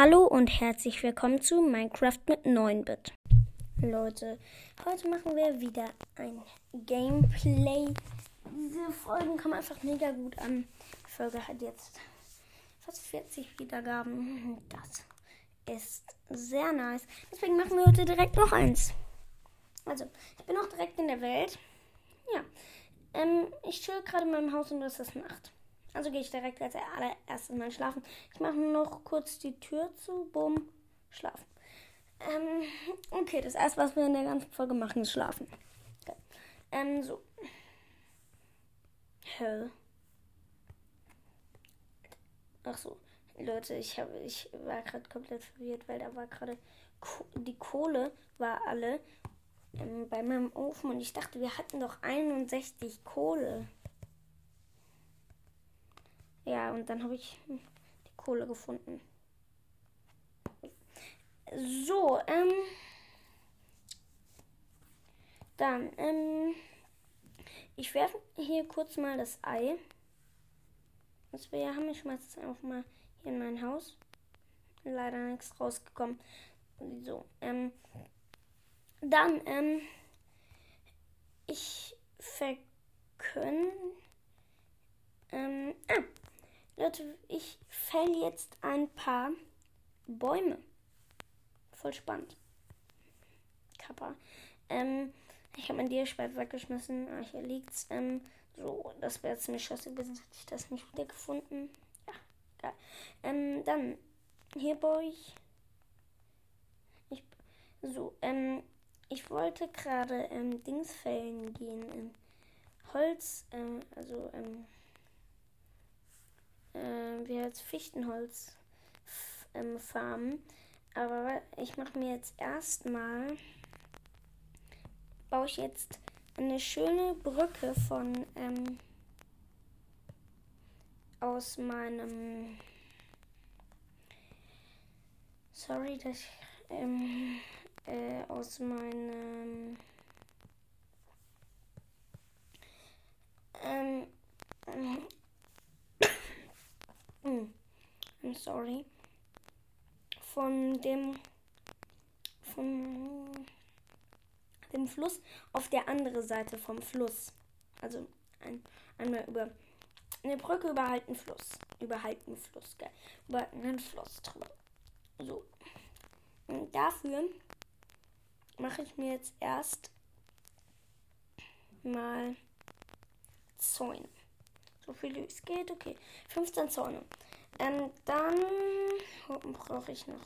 Hallo und herzlich willkommen zu Minecraft mit 9-Bit. Leute, heute machen wir wieder ein Gameplay. Diese Folgen kommen einfach mega gut an. Die Folge hat jetzt fast 40 Wiedergaben. Das ist sehr nice. Deswegen machen wir heute direkt noch eins. Also, ich bin auch direkt in der Welt. Ja. Ähm, ich chill gerade in meinem Haus und es ist Nacht. Also gehe ich direkt als allererstes mal schlafen. Ich mache noch kurz die Tür zu. Bumm, schlafen. Ähm, okay, das erste, was wir in der ganzen Folge machen, ist schlafen. Okay. Ähm, so. Hell. Ach so. Leute, ich, hab, ich war gerade komplett verwirrt, weil da war gerade die Kohle war alle ähm, bei meinem Ofen und ich dachte, wir hatten doch 61 Kohle. Ja, und dann habe ich die Kohle gefunden. So, ähm. Dann, ähm. Ich werfe hier kurz mal das Ei. Was wir haben, ich schmeiße es einfach mal hier in mein Haus. Leider nichts rausgekommen. So, ähm. Dann, ähm. Ich verkünde. Ähm. Ah, Leute, ich fäll jetzt ein paar Bäume. Voll spannend. Kappa. Ähm, ich habe mein Dierschwert weggeschmissen. Ah, hier liegt's. Ähm, so, das wäre mir scheiße gewesen, hätte ich das nicht wieder gefunden. Ja, geil. Ähm, dann, hier baue ich. ich so, ähm, ich wollte gerade ähm, Dings fällen gehen. Ähm, Holz, ähm, also, ähm, äh, wie als Fichtenholz ähm, farmen. Aber ich mache mir jetzt erstmal, baue ich jetzt eine schöne Brücke von ähm, aus meinem sorry, dass ich ähm, äh, aus meinem ähm, hm. I'm sorry. Von dem von dem Fluss auf der anderen Seite vom Fluss. Also ein, einmal über eine Brücke über halt einen Fluss. Über halt einen Fluss, geil. Über einen Fluss drüber. So. Und dafür mache ich mir jetzt erst mal Zäune. So viel wie es geht. Okay. 15 Zäune. Ähm, dann brauche ich noch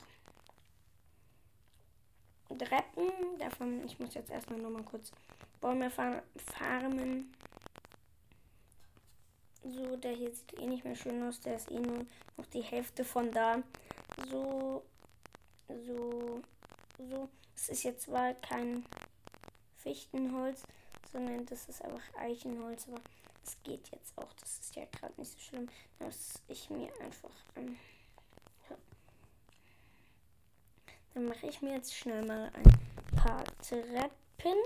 Treppen. Davon, ich muss jetzt erstmal nochmal kurz Bäume farmen. So, der hier sieht eh nicht mehr schön aus. Der ist eh nur noch die Hälfte von da. So, so, so. Es ist jetzt zwar kein Fichtenholz, sondern das ist einfach Eichenholz. Aber es geht jetzt auch. Das ist ja gerade nicht so schlimm, dass ich mir einfach. Ähm, ja. Dann mache ich mir jetzt schnell mal ein paar Treppen.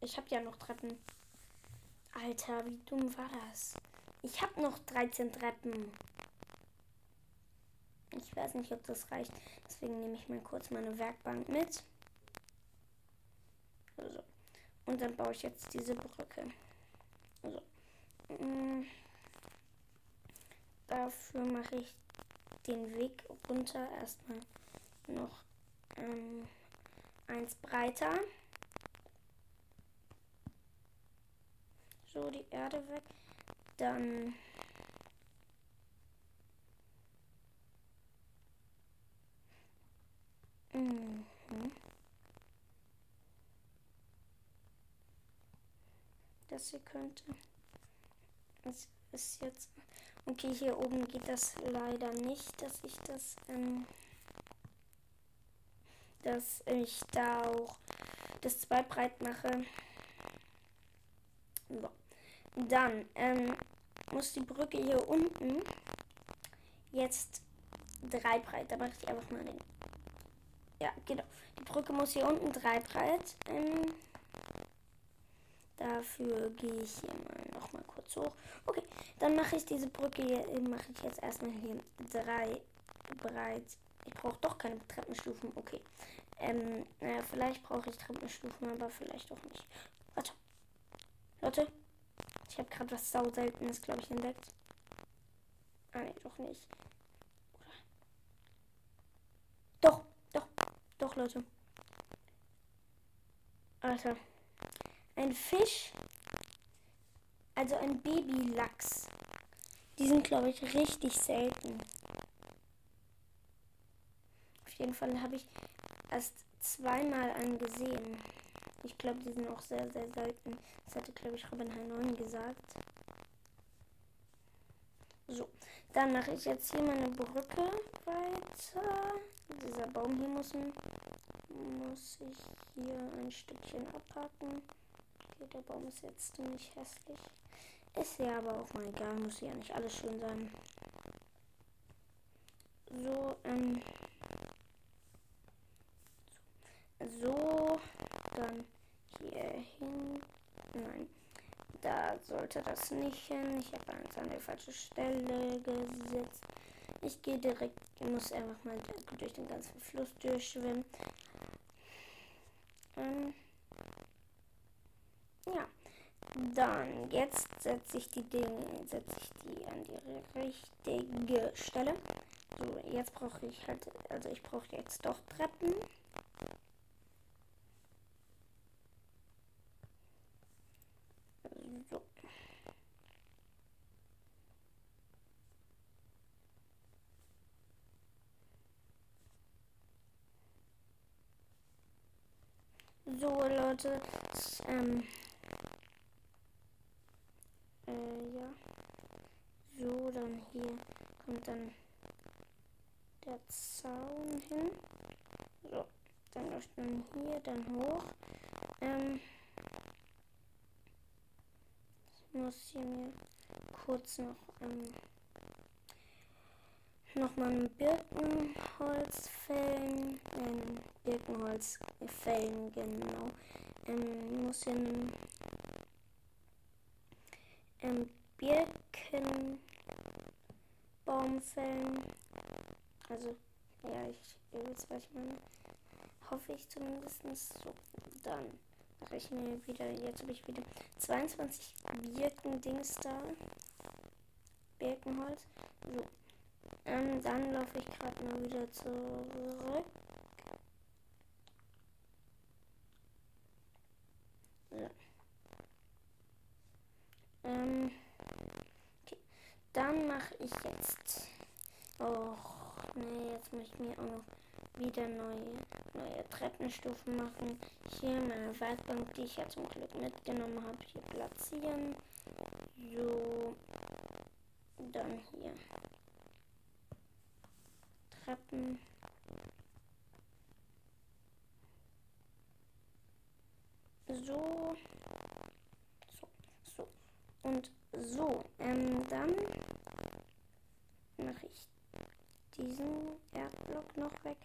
Ich habe ja noch Treppen. Alter, wie dumm war das? Ich habe noch 13 Treppen. Ich weiß nicht, ob das reicht. Deswegen nehme ich mal kurz meine Werkbank mit. So. Und dann baue ich jetzt diese Brücke. Also, mh, dafür mache ich den Weg runter erstmal noch ähm, eins breiter. So, die Erde weg. Dann Mhm. Das hier könnte. Das ist jetzt. Okay, hier oben geht das leider nicht, dass ich das, ähm, dass ich da auch das zwei breit mache. So. Dann ähm, muss die Brücke hier unten jetzt drei breit. Da mache ich einfach mal den. Ja, genau. Die Brücke muss hier unten drei breit. Ähm, Dafür gehe ich hier mal noch mal kurz hoch. Okay, dann mache ich diese Brücke hier, mache ich jetzt erstmal hier drei breit. Ich brauche doch keine Treppenstufen. Okay. Ähm, naja, vielleicht brauche ich Treppenstufen, aber vielleicht auch nicht. Warte. Leute. Ich habe gerade was sau seltenes, glaube ich, entdeckt. Ah, nee, doch nicht. Doch, doch, doch, Leute. Alter. Ein Fisch. Also ein Babylachs. Die sind, glaube ich, richtig selten. Auf jeden Fall habe ich erst zweimal einen gesehen. Ich glaube, die sind auch sehr, sehr selten. Das hatte, glaube ich, Robin H9 gesagt. So, dann mache ich jetzt hier meine Brücke weiter. Dieser Baum hier muss, muss ich hier ein Stückchen abhaken. Okay, der Baum ist jetzt ziemlich hässlich. Ist ja aber auch mal egal, muss ja nicht alles schön sein. So, ähm. So, dann hier hin. Nein, da sollte das nicht hin. Ich habe eins an der falschen Stelle gesetzt. Ich gehe direkt, ich muss einfach mal durch den ganzen Fluss durchschwimmen. Ähm, ja. Dann, jetzt setze ich die Dinge, setze ich die an die richtige Stelle. So, jetzt brauche ich halt, also ich brauche jetzt doch Treppen. So. So, Leute, ähm, äh, ja. So, dann hier kommt dann der Zaun hin. So, dann läuft man hier dann hoch. Ähm, ich muss hier mir kurz noch ähm, nochmal ein Birkenholz fällen. Ähm, Birkenholz fällen, genau. Ähm, muss hier einen ähm, Birkenbaum fällen. Also, ja, ich, ihr wisst, was ich. Hoffe ich zumindest. So, dann mache ich mir wieder, jetzt habe ich wieder 22 Birkendings da. Birkenholz. So. Ähm, dann laufe ich gerade mal wieder zurück. Ja. Ähm, okay. Dann mache ich jetzt. Oh, nee, jetzt muss ich mir auch noch wieder neue, neue Treppenstufen machen. Hier meine Werkbank, die ich ja zum Glück mitgenommen habe, hier platzieren. So. Dann hier. Treppen. So. Und so, ähm, dann mache ich diesen Erdblock noch weg.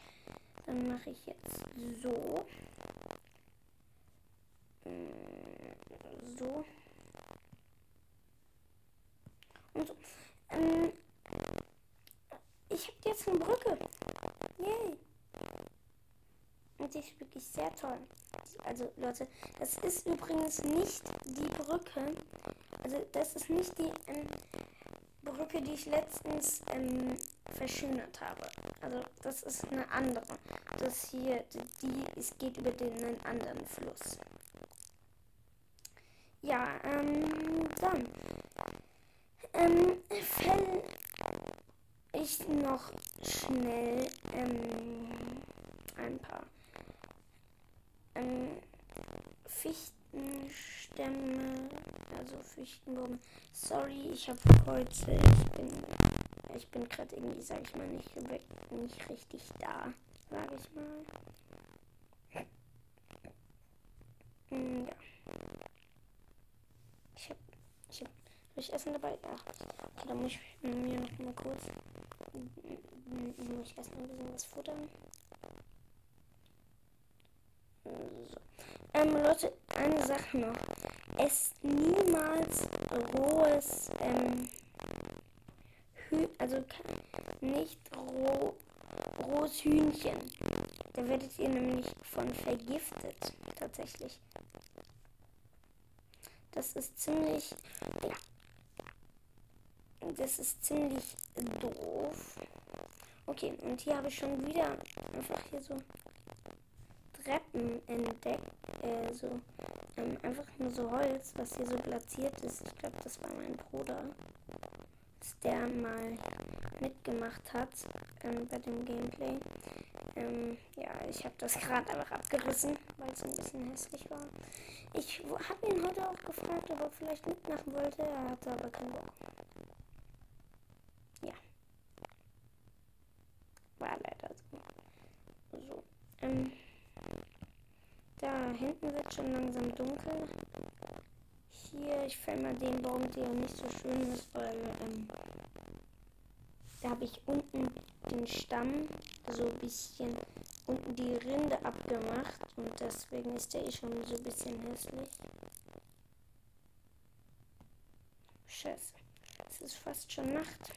Dann mache ich jetzt so. Mm, so. Und so. Ähm, ich habe jetzt eine Brücke. Yay. Und die ist wirklich sehr toll. Also Leute, das ist übrigens nicht die Brücke, also das ist nicht die ähm, Brücke, die ich letztens ähm, verschönert habe. Also das ist eine andere. Das hier, die, es geht über den einen anderen Fluss. Ja, ähm, dann ähm, fäll ich noch schnell ähm, ein paar ähm, Fichtenstämme also Fichtenbäume. Sorry, ich habe heute, ich bin, ich bin gerade irgendwie, sag ich mal, nicht, nicht richtig da, sage ich mal. Hm, ja. Ich habe, ich habe, hab ich Essen dabei? Ja. Okay, dann muss ich mir noch mal kurz, muss ich erstmal ein bisschen was futtern. So. Ähm, Leute, eine Sache noch. Esst niemals rohes, ähm, Hü also nicht roh, rohes Hühnchen. Da werdet ihr nämlich von vergiftet, tatsächlich. Das ist ziemlich, ja, das ist ziemlich doof. Okay, und hier habe ich schon wieder einfach hier so Treppen entdeckt. Äh, so ähm, einfach nur so Holz, was hier so platziert ist. Ich glaube, das war mein Bruder, dass der mal mitgemacht hat ähm, bei dem Gameplay. Ähm, ja, ich habe das gerade einfach abgerissen, weil es ein bisschen hässlich war. Ich habe ihn heute auch gefragt, ob er vielleicht mitmachen wollte. Er hatte aber keinen Bock. Ja. War leider so. So. Ähm. Hinten wird schon langsam dunkel. Hier, ich fäll mal den Baum, der nicht so schön ist, weil ähm, da habe ich unten den Stamm so ein bisschen unten die Rinde abgemacht und deswegen ist der eh schon so ein bisschen hässlich. Scheiße. Es ist fast schon Nacht.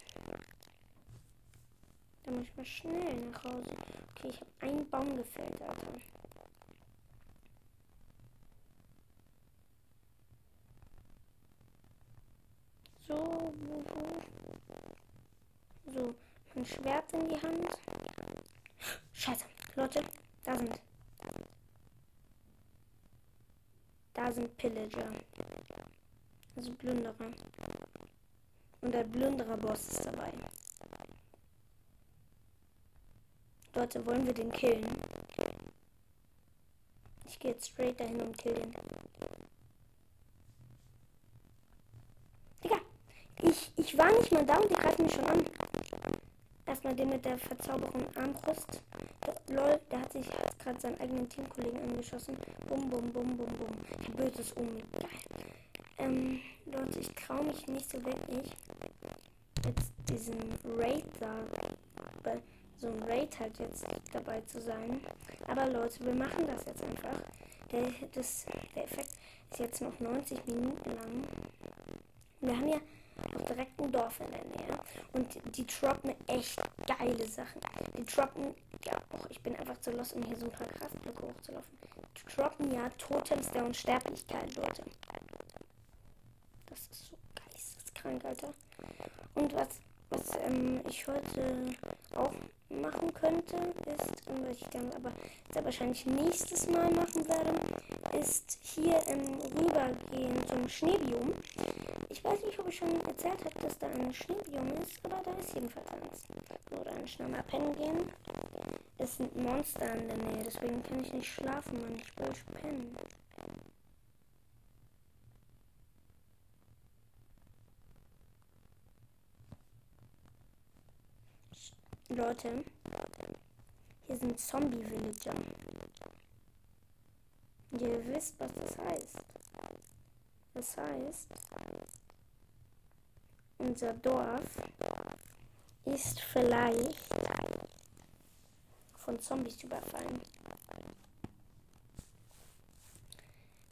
Da muss ich mal schnell nach Hause. Okay, ich habe einen Baum gefällt, Alter. So, mein Schwert in die Hand. Scheiße, Leute, da sind. Da sind Pillager. Also Plünderer. Und der Plünderer-Boss ist dabei. Leute, wollen wir den killen? Ich gehe jetzt straight dahin und kill den. Ich, war nicht mal da und die greifen mich schon an. Erstmal den mit der Verzauberung Armbrust. Der, lol, der hat sich gerade seinen eigenen Teamkollegen angeschossen. Bum, bum, bum, bum, bum. Ein böses Um. Geil. Ähm, Leute, ich traue mich nicht so wirklich, jetzt diesen Raid da, so einem Raid halt jetzt dabei zu sein. Aber Leute, wir machen das jetzt einfach. Der, das, der Effekt ist jetzt noch 90 Minuten lang. Wir haben ja ein Dorf in der Nähe. Und die droppen echt geile Sachen. Die droppen, ja, auch ich bin einfach zu los, um hier so ein paar Kraftblöcke hochzulaufen. Die droppen ja Totems der Unsterblichkeit, Leute. Das ist so geisteskrank, Alter. Und was, was ähm, ich heute auch machen könnte, ist, ähm, was ich dann aber sehr wahrscheinlich nächstes Mal machen werde, ist hier ähm, rübergehen zum Schneebiom. Ich weiß nicht, ob ich schon erzählt habe, dass da ein Schneebiom ist, aber da ist jedenfalls eins. So, dann schnell mal pennen gehen. Es sind Monster in der Nähe, deswegen kann ich nicht schlafen, man. Ich will pennen. Leute, hier sind Zombie-Villager. Ihr wisst, was das heißt. Das heißt, unser Dorf ist vielleicht von Zombies überfallen.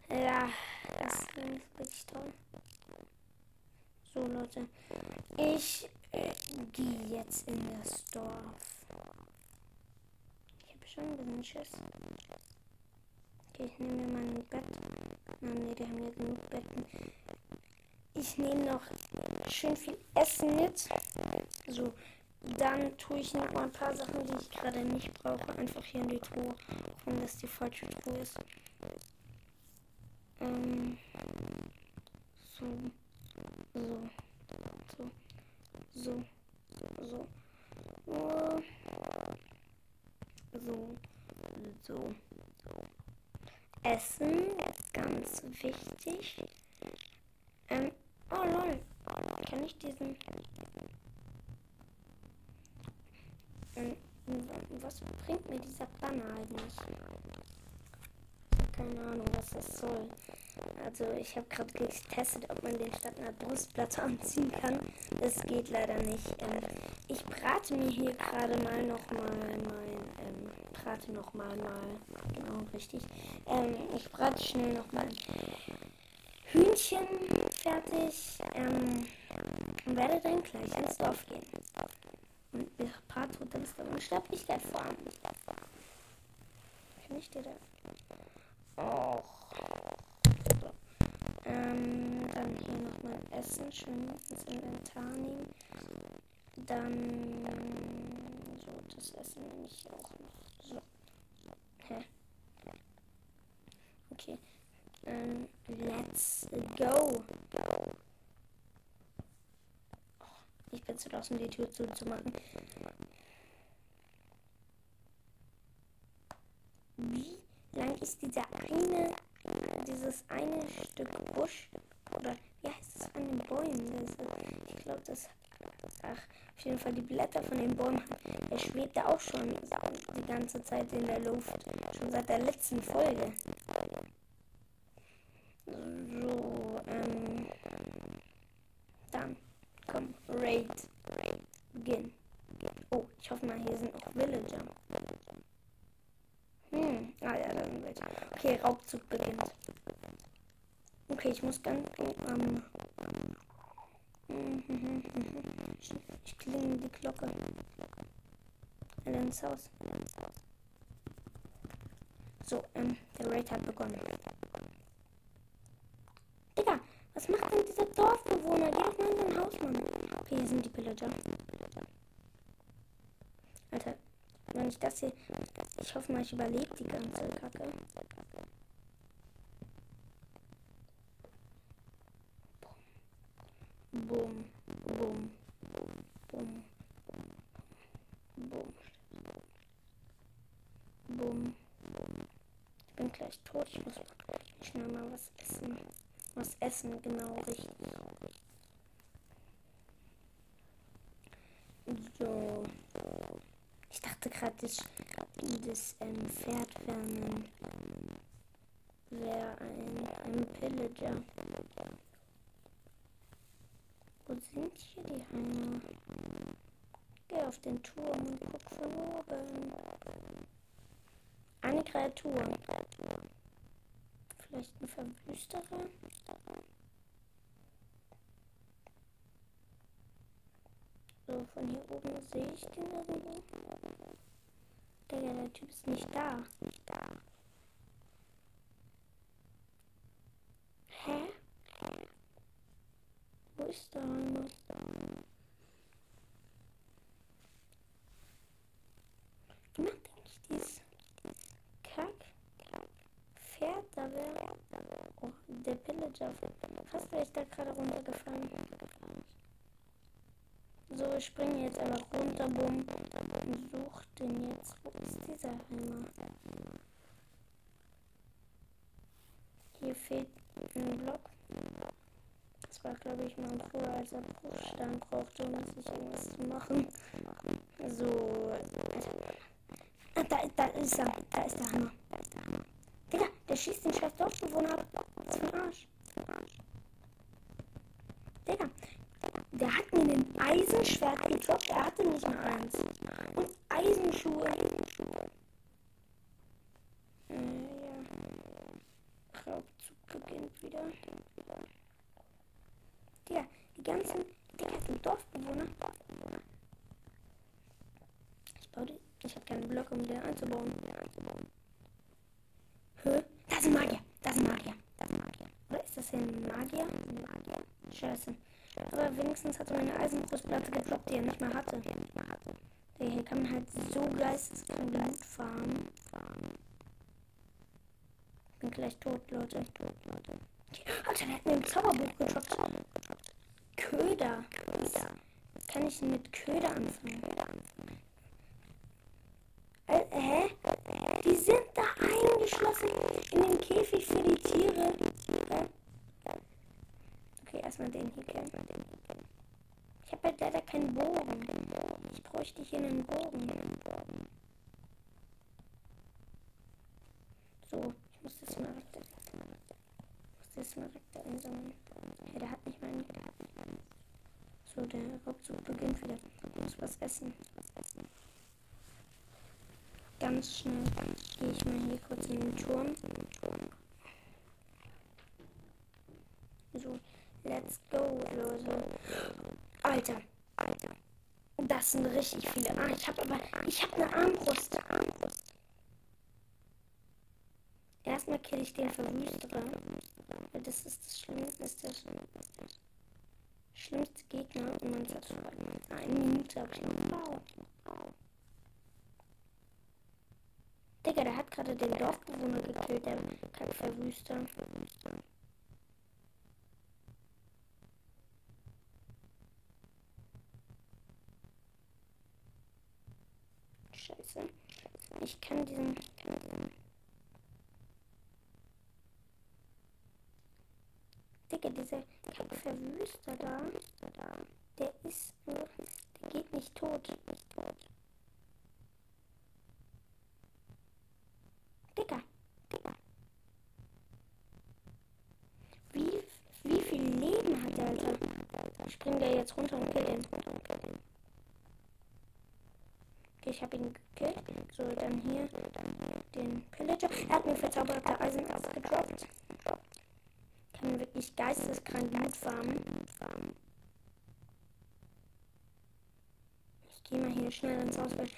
Ja, das ist wirklich toll. So Leute, ich äh, gehe jetzt in das Dorf. Ich habe schon ein bisschen Schiss. Okay, ich nehme mir mein Bett. Nein, nee, die haben ja genug Betten. Ich nehme noch schön viel Essen mit. So, dann tue ich noch mal ein paar Sachen, die ich gerade nicht brauche, einfach hier in die Truhe. Auch wenn das die falsche Truhe ist. Ähm, so. So. So. So. So. So. So. So. Essen ist ganz wichtig. Ähm, oh lol. Kann ich diesen. Ähm, was bringt mir dieser Banner eigentlich? keine Ahnung, was das soll. Also ich habe gerade getestet, ob man den statt einer Brustplatte anziehen kann. Das geht leider nicht. Ähm, ich brate mir hier gerade mal nochmal mein, ähm, brate nochmal mal, genau richtig. Ähm, ich brate schnell nochmal Hühnchen fertig ähm, und werde dann gleich ins Dorf gehen. Und wir totem der Unsterblichkeit fahren. Kann ich dir da? Och. So. Ähm, dann hier nochmal Essen, schön ins Inventar nehmen. Dann so, das Essen nehme ich auch noch. So. Hä? Okay. Ähm, let's go. Oh, draußen, die Tür zuzumachen. Wie lang ist dieser eine, dieses eine Stück Busch? Oder wie heißt es von den Bäumen? ich glaube, das. Ach, auf jeden Fall die Blätter von den Bäumen. Er schwebt da auch schon die ganze Zeit in der Luft. Schon seit der letzten Folge. So, ähm. Dann. Komm, Raid. Raid. Beginn. Oh, ich hoffe mal, hier sind auch Villager. Hm, ah ja, dann wird. Okay, Raubzug beginnt. Okay, ich muss ganz ähm, ich, ich klinge die Glocke. Alle ins Haus. So, ähm, der Raid hat begonnen. Digga, was macht denn dieser Dorfbewohner? Geh doch mal in dein Haus, Mann. Okay, hier sind die Pillager. Alter, wenn ich das hier... Ich hoffe mal, ich überlebe die ganze Kacke. Gleich tot. Ich muss schnell mal was essen. Was essen, genau richtig. So. Ich dachte gerade, das, das ähm, Pferd wäre wär ein, ein Pillager. Wo sind hier die Heime? Geh auf den Turm und guck von oben. Eine Kreatur. Ein Verwüsterer? So, von hier oben sehe ich den irgendwo. Digga, der Typ ist nicht da. Nicht da. Hä? Wo ist der Heimer? Wie macht eigentlich dieses Kack Pferd da wäre? Oh, Pillager. Fast wäre ich da gerade runtergefallen. So, ich springe jetzt einfach runter, bumm, und suche den jetzt. Wo ist dieser Heimer? Hier fehlt ein Block. Das war, glaube ich, mal früher, als er Bruchstein brauchte, um sich irgendwas zu machen. So. Ah, da, da ist er. Da ist der Hammer. Digga, der schießt den scheiß Dorfbewohner ab. Das ist ein Arsch. Digga, der hat mir ein Eisenschwert gedroppt. Er hatte nicht mal eins. Und Eisenschuhe. Ein Magier? Magier. Scheiße. Aber wenigstens hat er meine Eisenbrustplatte gedroppt, die er nicht mehr hatte. Hier kann man halt so geisteskrank gut fahren. Bin gleich tot, Leute. Tot, Leute. Alter, hat mir ein Zauberbuch gedroppt. Köder. Köder. Kann ich mit Köder anfangen? Äh, hä? Die sind da eingeschlossen in den Käfig für die Tiere. Erstmal den hier kennen. Ich habe halt leider keinen Bogen. Ich bräuchte hier einen Bogen. So, ich muss das mal das Smaragde einsammeln. Ja, der hat nicht meinen. So, der Raubzug beginnt wieder. Ich muss was essen. Ganz schnell gehe ich mal hier kurz in den Turm. Sind richtig viele. Ah, ich habe aber. Ich habe eine Armbrust. Armbrust. Erstmal kill ich den Verwüsterer. Das ist das Schlimmste. Das ist der schlimmste Gegner. Und man sagt schon eine Minute habe ich noch. Wow. Digga, der hat gerade den Dorfbewohner gekillt, der Kackverwüster. Verwüster. Scheiße. Ich kann diesen. Ich kann diesen. Digga, dieser Kackverwüster da, der ist. Der geht nicht tot. Nicht tot. Digga, Digga. Wie, wie viel Leben hat der, Alter? Springt der jetzt runter und killt ihn. Okay, ich habe ihn gekillt. So, dann hier den Pillager. Er hat mir verzauberte Eisenerz gedroppt. Kann wirklich geisteskrank gut farmen. Ich gehe mal hier schnell ins Haus, weil ich.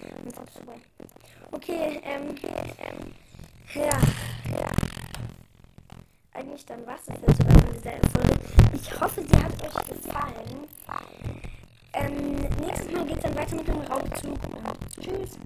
Okay, ähm, okay, ähm. Ja, ja. Eigentlich dann war es jetzt sogar von dieser Folge. Ich hoffe, sie hat euch gefallen. Ähm, nächstes Mal geht es dann weiter mit dem Raubzug. Cheers.